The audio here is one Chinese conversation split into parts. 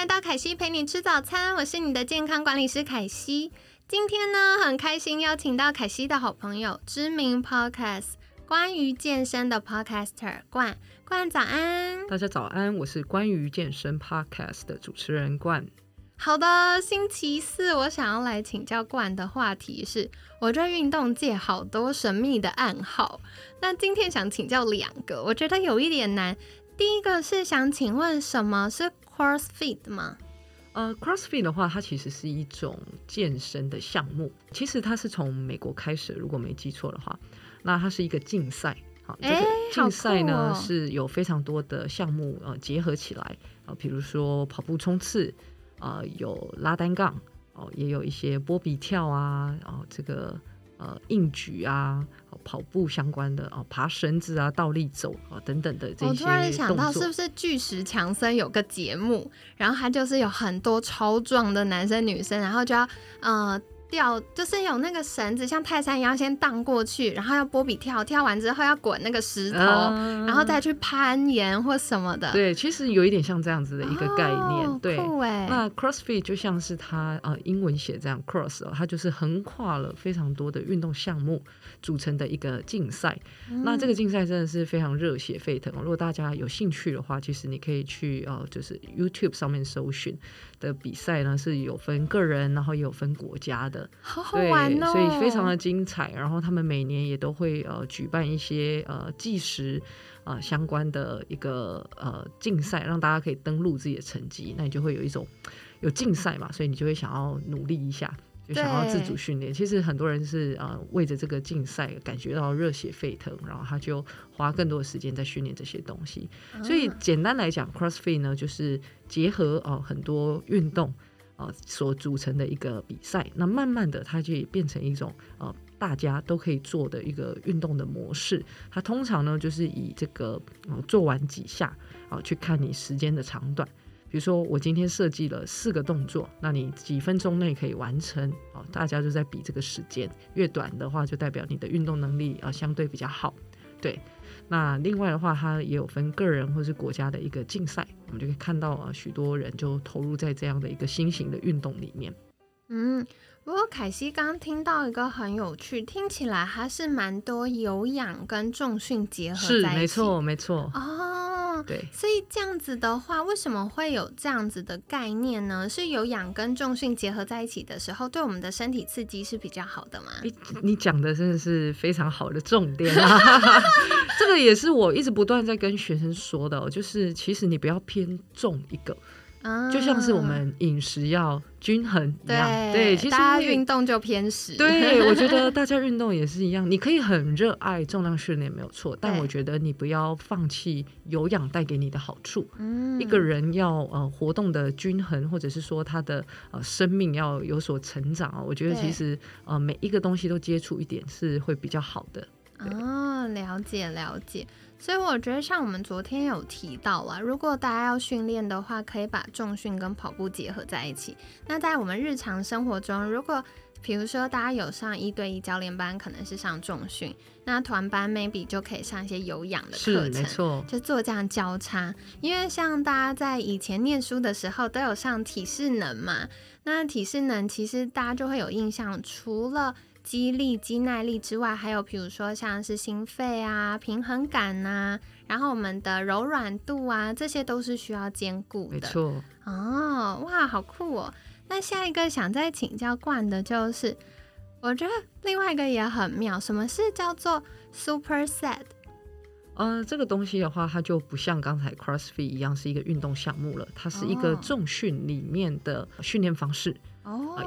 来到凯西陪你吃早餐，我是你的健康管理师凯西。今天呢，很开心邀请到凯西的好朋友，知名 Podcast 关于健身的 Podcaster 冠冠，早安！大家早安，我是关于健身 Podcast 的主持人冠。好的，星期四我想要来请教冠的话题是，我对运动界好多神秘的暗号。那今天想请教两个，我觉得有一点难。第一个是想请问，什么是 CrossFit 吗？呃，CrossFit 的话，它其实是一种健身的项目。其实它是从美国开始，如果没记错的话，那它是一个竞赛。好，这个竞赛呢是有非常多的项目呃结合起来啊，比如说跑步冲刺啊，有拉单杠哦，也有一些波比跳啊，然后这个。呃，硬举啊，跑步相关的哦，爬绳子啊，倒立走啊，等等的这些我突然想到，是不是巨石强森有个节目，然后他就是有很多超壮的男生女生，然后就要呃。吊就是有那个绳子，像泰山一样先荡过去，然后要波比跳，跳完之后要滚那个石头，然后再去攀岩或什么的。对，其实有一点像这样子的一个概念。对，那 CrossFit 就像是它呃英文写这样 Cross，它就是横跨了非常多的运动项目组成的一个竞赛。那这个竞赛真的是非常热血沸腾。如果大家有兴趣的话，其实你可以去呃就是 YouTube 上面搜寻的比赛呢，是有分个人，然后也有分国家的。好好玩哦！所以非常的精彩。然后他们每年也都会呃举办一些呃计时呃相关的一个呃竞赛，让大家可以登录自己的成绩。那你就会有一种有竞赛嘛，所以你就会想要努力一下，就想要自主训练。其实很多人是呃为着这个竞赛感觉到热血沸腾，然后他就花更多的时间在训练这些东西。所以简单来讲，CrossFit 呢就是结合哦很多运动。呃，所组成的一个比赛，那慢慢的，它就变成一种呃，大家都可以做的一个运动的模式。它通常呢，就是以这个呃做完几下啊，去看你时间的长短。比如说，我今天设计了四个动作，那你几分钟内可以完成哦？大家就在比这个时间，越短的话，就代表你的运动能力啊相对比较好，对。那另外的话，它也有分个人或是国家的一个竞赛，我们就可以看到啊，许多人就投入在这样的一个新型的运动里面。嗯，不过凯西刚刚听到一个很有趣，听起来还是蛮多有氧跟重训结合在一起，没错，没错。哦。对，所以这样子的话，为什么会有这样子的概念呢？是有氧跟重训结合在一起的时候，对我们的身体刺激是比较好的吗？你你讲的真的是非常好的重点啊！这个也是我一直不断在跟学生说的，就是其实你不要偏重一个。就像是我们饮食要均衡一样，对，其实大家运动就偏食。对，我觉得大家运动也是一样，你可以很热爱重量训练没有错，但我觉得你不要放弃有氧带给你的好处。嗯，一个人要呃活动的均衡，或者是说他的呃生命要有所成长啊，我觉得其实呃每一个东西都接触一点是会比较好的。哦，了解了解。所以我觉得，像我们昨天有提到啊，如果大家要训练的话，可以把重训跟跑步结合在一起。那在我们日常生活中，如果比如说大家有上一对一教练班，可能是上重训，那团班 maybe 就可以上一些有氧的课程，没错，就做这样交叉。因为像大家在以前念书的时候都有上体适能嘛，那体适能其实大家就会有印象，除了肌力、肌耐力之外，还有比如说像是心肺啊、平衡感呐，然后我们的柔软度啊，这些都是需要兼顾的。没错。哦，哇，好酷哦！那下一个想再请教冠的就是，我觉得另外一个也很妙，什么是叫做 super set？呃，这个东西的话，它就不像刚才 CrossFit 一样是一个运动项目了，它是一个重训里面的训练方式。哦，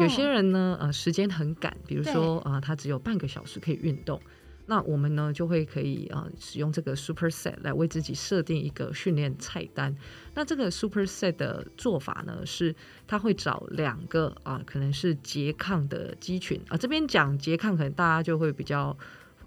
有些人呢，呃，时间很赶，比如说，呃，他只有半个小时可以运动，那我们呢就会可以啊、呃使用这个 Superset 来为自己设定一个训练菜单。那这个 Superset 的做法呢，是他会找两个啊、可能是拮抗的肌群啊。这边讲拮抗，可能大家就会比较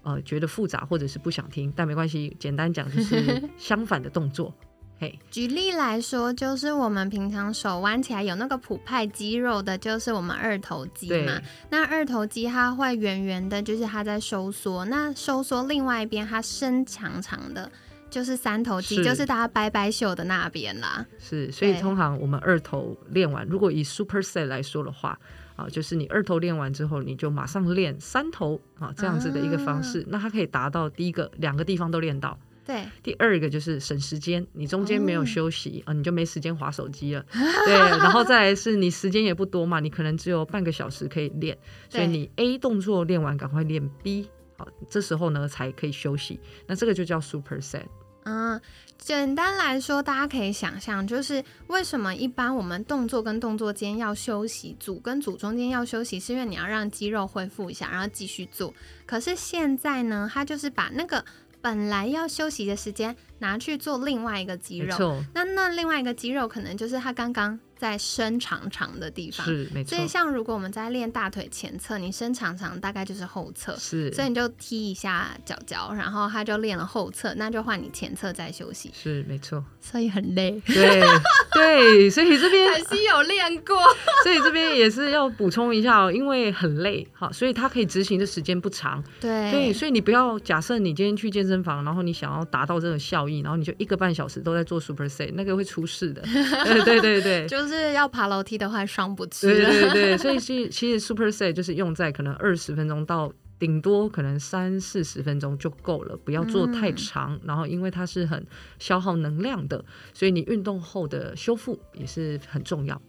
呃觉得复杂，或者是不想听，但没关系，简单讲就是相反的动作。嘿，举例来说，就是我们平常手弯起来有那个普派肌肉的，就是我们二头肌嘛。那二头肌它会圆圆的，就是它在收缩。那收缩另外一边它伸长长的，就是三头肌，是。就是大家掰掰袖的那边啦。是，所以通常我们二头练完，如果以 Superset 来说的话，啊，就是你二头练完之后，你就马上练三头啊，这样子的一个方式，那它可以达到第一个两个地方都练到，对，第二个就是省时间，你中间没有哦休息、啊，你就没时间划手机了。对，然后再来是你时间也不多嘛，你可能只有半个小时可以练，所以你 A 动作练完，赶快练 B。好，这时候呢才可以休息，那这个就叫 superset。嗯，简单来说，大家可以想象，就是为什么一般我们动作跟动作间要休息，组跟组中间要休息，是因为你要让肌肉恢复一下，然后继续做。可是现在呢，它就是把那个本来要休息的时间拿去做另外一个肌肉，那那另外一个肌肉可能就是他刚刚在伸长长的地方。是没错所以，，像如果我们在练大腿前侧，你伸长长大概就是后侧，是，所以你就踢一下脚脚，然后他就练了后侧，那就换你前侧再休息，是没错。所以很累。对对，所以这边可惜有练过，所以这边也是要补充一下哦，因为很累，好，所以他可以执行的时间不长。对对，所以你不要假设你今天去健身房，然后你想要达到这个效益，然后你就一个半小时都在做 super set，那个会出事的。对对对对。就是要爬楼梯的话上不去对。对对，所以其其实 super set 就是用在可能二十分钟到顶多可能三四十分钟就够了，不要做太嗯长。然后因为它是很消耗能量的，所以你运动后的修复也是很重要。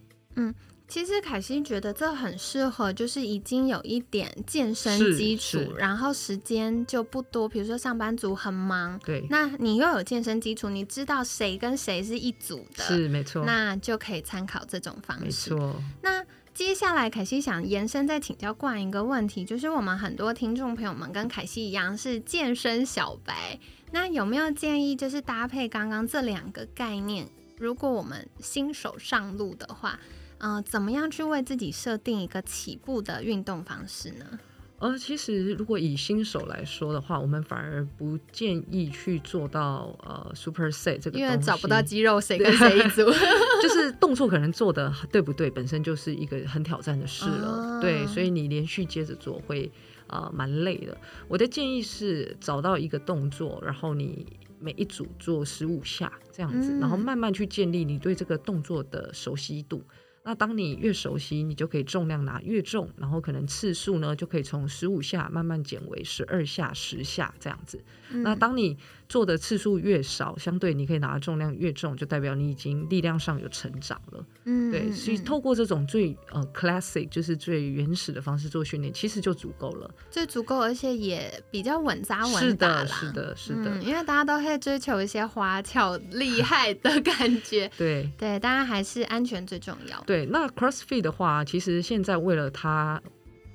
其实凯西觉得这很适合，就是已经有一点健身基础，然后时间就不多，比如说上班族很忙，对，那你又有健身基础，你知道谁跟谁是一组的，是没错，那就可以参考这种方没式。错。那接下来，凯西想延伸再请教冠一个问题，就是我们很多听众朋友们跟凯西一样是健身小白，那有没有建议就是搭配刚刚这两个概念，如果我们新手上路的话，呃，怎么样去为自己设定一个起步的运动方式呢？呃，其实如果以新手来说的话，我们反而不建议去做到呃 super set 这个，因为找不到，肌肉，谁跟谁一组？就是动作可能做的对不对，本身就是一个很挑战的事了。哦对，所以你连续接着做会呃蛮累的。我的建议是找到一个动作，然后你每一组做十五下这样子，嗯然后慢慢去建立你对这个动作的熟悉度。那当你越熟悉，你就可以重量拿越重，然后可能次数呢就可以从十五下慢慢减为十二下、十下这样子。那嗯当你做的次数越少，相对你可以拿的重量越重，就代表你已经力量上有成长了。嗯对，所以透过这种最呃 classic 就是最原始的方式做训练，其实就足够了。最足够，而且也比较稳扎是稳打啦。的，是的，是的，嗯，因为大家都会追求一些花俏 厉害的感觉。对。对，当然还是安全最重要。对，那 CrossFit 的话，其实现在为了它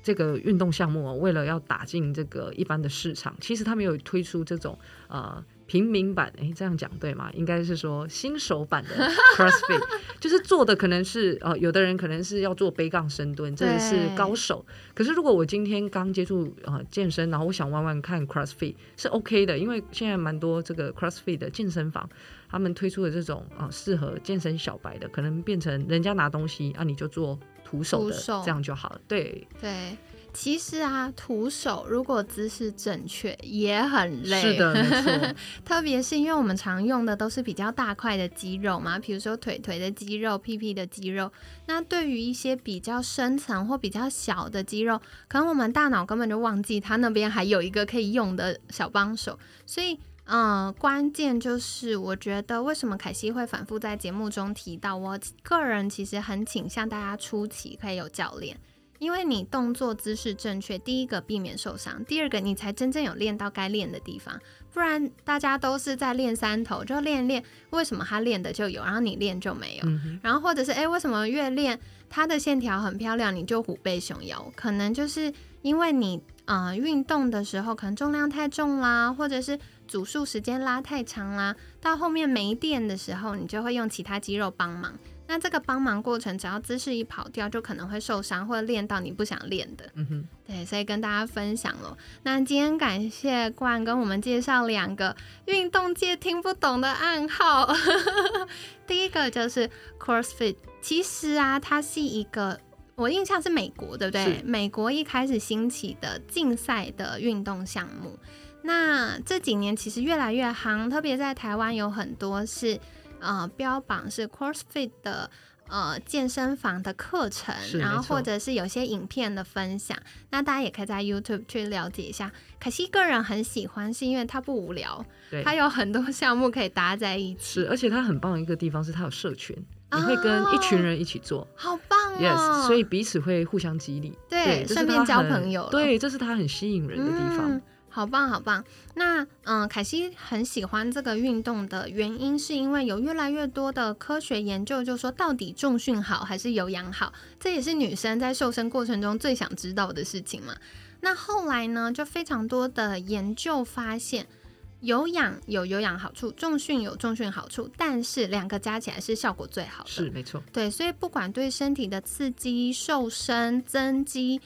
这个运动项目哦，为了要打进这个一般的市场，其实他们有推出这种呃平民版，诶，这样讲对吗？应该是说新手版的 CrossFit，就是做的可能是呃，有的人可能是要做背杠深蹲，这个是高手。可是如果我今天刚接触呃健身，然后我想玩玩看 CrossFit 是 OK 的，因为现在蛮多这个 CrossFit 的健身房。他们推出的这种啊、呃适合健身小白的，可能变成人家拿东西啊，你就做徒手的，手这样就好了。对，对，其实啊，徒手如果姿势正确也很累。是的，没错，特别是因为我们常用的都是比较大块的肌肉嘛，比如说腿腿的肌肉、屁屁的肌肉。那对于一些比较深层或比较小的肌肉，可能我们大脑根本就忘记它那边还有一个可以用的小帮手，所以。嗯，关键就是我觉得为什么凯西会反复在节目中提到，我个人其实很倾向大家初期可以有教练，因为你动作姿势正确，第一个避免受伤，第二个你才真正有练到该练的地方。不然大家都是在练三头，就练练，为什么他练的就有，然后你练就没有？然后或者是诶，为什么越练他的线条很漂亮，你就虎背熊腰？可能就是因为你呃运动的时候可能重量太重啦，或者是组数时间拉太长啦，到后面没电的时候，你就会用其他肌肉帮忙。那这个帮忙过程，只要姿势一跑掉，就可能会受伤或者练到你不想练的。嗯哼，对，所以跟大家分享了。那今天感谢冠跟我们介绍两个运动界听不懂的暗号。第一个就是 CrossFit，其实啊，它是一个我印象是美国，对不对？美国一开始兴起的竞赛的运动项目。那这几年其实越来越夯，特别在台湾有很多是。呃，标榜是 CrossFit 的呃健身房的课程，然后或者是有些影片的分享，那大家也可以在 YouTube 去了解一下。可惜个人很喜欢，是因为它不无聊，它有很多项目可以搭在一起。是，而且它很棒的一个地方是它有社群，你会跟一群人一起做，好棒哦！所以彼此会互相激励，对，顺便交朋友，对，这是它很吸引人的地方。好棒，好棒！那嗯，凯西很喜欢这个运动的原因，是因为有越来越多的科学研究，就说到底重训好还是有氧好，这也是女生在瘦身过程中最想知道的事情嘛。那后来呢，就非常多的研究发现，有氧有有氧好处，重训有重训好处，但是两个加起来是效果最好的。是没错，对，所以不管对身体的刺激、瘦身、增肌。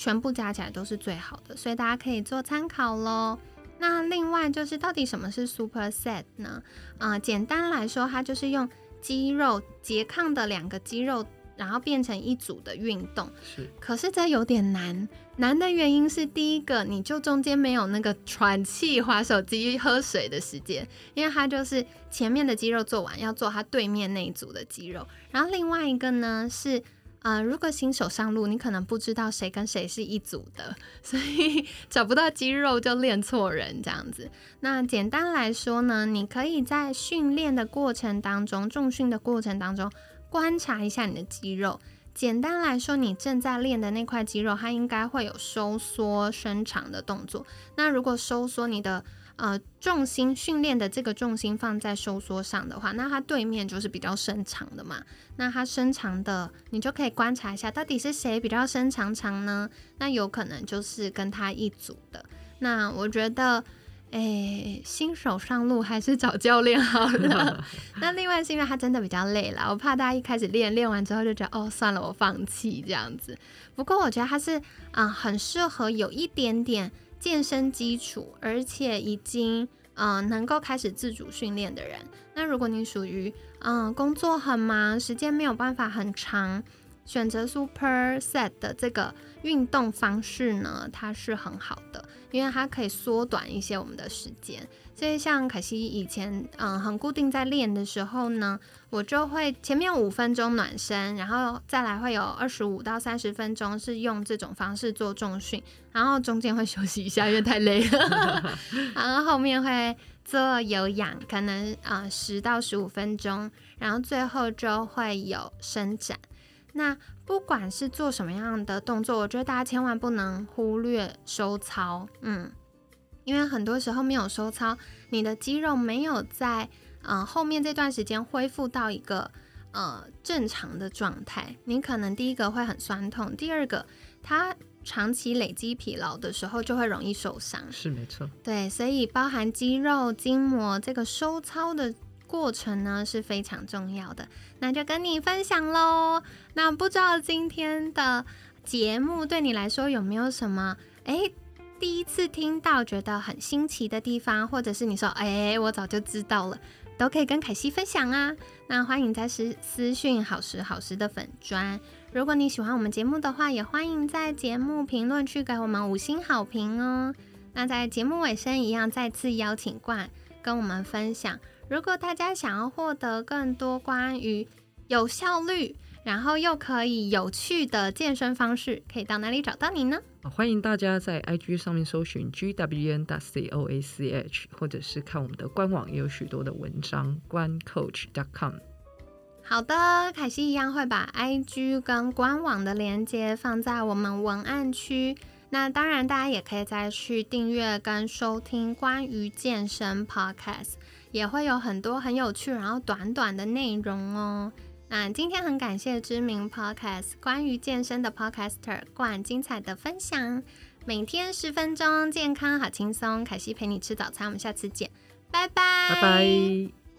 全部加起来都是最好的，所以大家可以做参考喽。那另外就是到底什么是 super set 呢？啊，简单来说，它就是用肌肉拮抗的两个肌肉，然后变成一组的运动。是，可是这有点难。难的原因是，第一个，你就中间没有那个喘气、划手机、喝水的时间，因为它就是前面的肌肉做完，要做它对面那一组的肌肉。然后另外一个呢是。呃，如果新手上路，你可能不知道谁跟谁是一组的，所以 找不到肌肉就练错人这样子。那简单来说呢，你可以在训练的过程当中，重训的过程当中观察一下你的肌肉。简单来说，你正在练的那块肌肉，它应该会有收缩、伸长的动作。那如果收缩，你的呃，重心训练的这个重心放在收缩上的话，那它对面就是比较伸长的嘛。那它伸长的，你就可以观察一下，到底是谁比较伸长长呢？那有可能就是跟他一组的。那我觉得，诶，新手上路还是找教练好了。那另外是因为他真的比较累了，我怕大家一开始练练完之后就觉得，哦，算了，我放弃这样子。不过我觉得他是啊，很适合有一点点。健身基础，而且已经嗯能够开始自主训练的人，那如果你属于嗯工作很忙，时间没有办法很长，选择 Super Set 的这个运动方式呢，它是很好的，因为它可以缩短一些我们的时间。所以像可惜以前嗯很固定在练的时候呢，我就会前面五分钟暖身，然后再来会有二十五到三十分钟是用这种方式做重训，然后中间会休息一下，因为太累了，然后后面会做有氧，可能啊十到十五分钟，然后最后就会有伸展。那不管是做什么样的动作，我觉得大家千万不能忽略收操，嗯。因为很多时候没有收操，你的肌肉没有在呃后面这段时间恢复到一个呃正常的状态，你可能第一个会很酸痛，第二个它长期累积疲劳的时候就会容易受伤。是没错，对，所以包含肌肉筋膜这个收操的过程呢是非常重要的。那就跟你分享喽。那不知道今天的节目对你来说有没有什么哎？第一次听到觉得很新奇的地方，或者是你说，哎，我早就知道了，都可以跟凯西分享啊。那欢迎在私私讯好时好时的粉砖。如果你喜欢我们节目的话，也欢迎在节目评论区给我们五星好评哦。那在节目尾声一样，再次邀请冠跟我们分享。如果大家想要获得更多关于有效率，然后又可以有趣的健身方式，可以到哪里找到你呢？欢迎大家在 IG 上面搜寻 GWN 大 C O A C H，或者是看我们的官网，也有许多的文章，官 Coach.com。好的，凯西一样会把 IG 跟官网的链接放在我们文案区。那当然，大家也可以再去订阅跟收听关于健身 Podcast，也会有很多很有趣，然后短短的内容哦。那今天很感谢知名 Podcast 关于健身的 Podcaster 冠精彩的分享，每天十分钟，健康好轻松。凯西陪你吃早餐，我们下次见，拜拜，拜拜。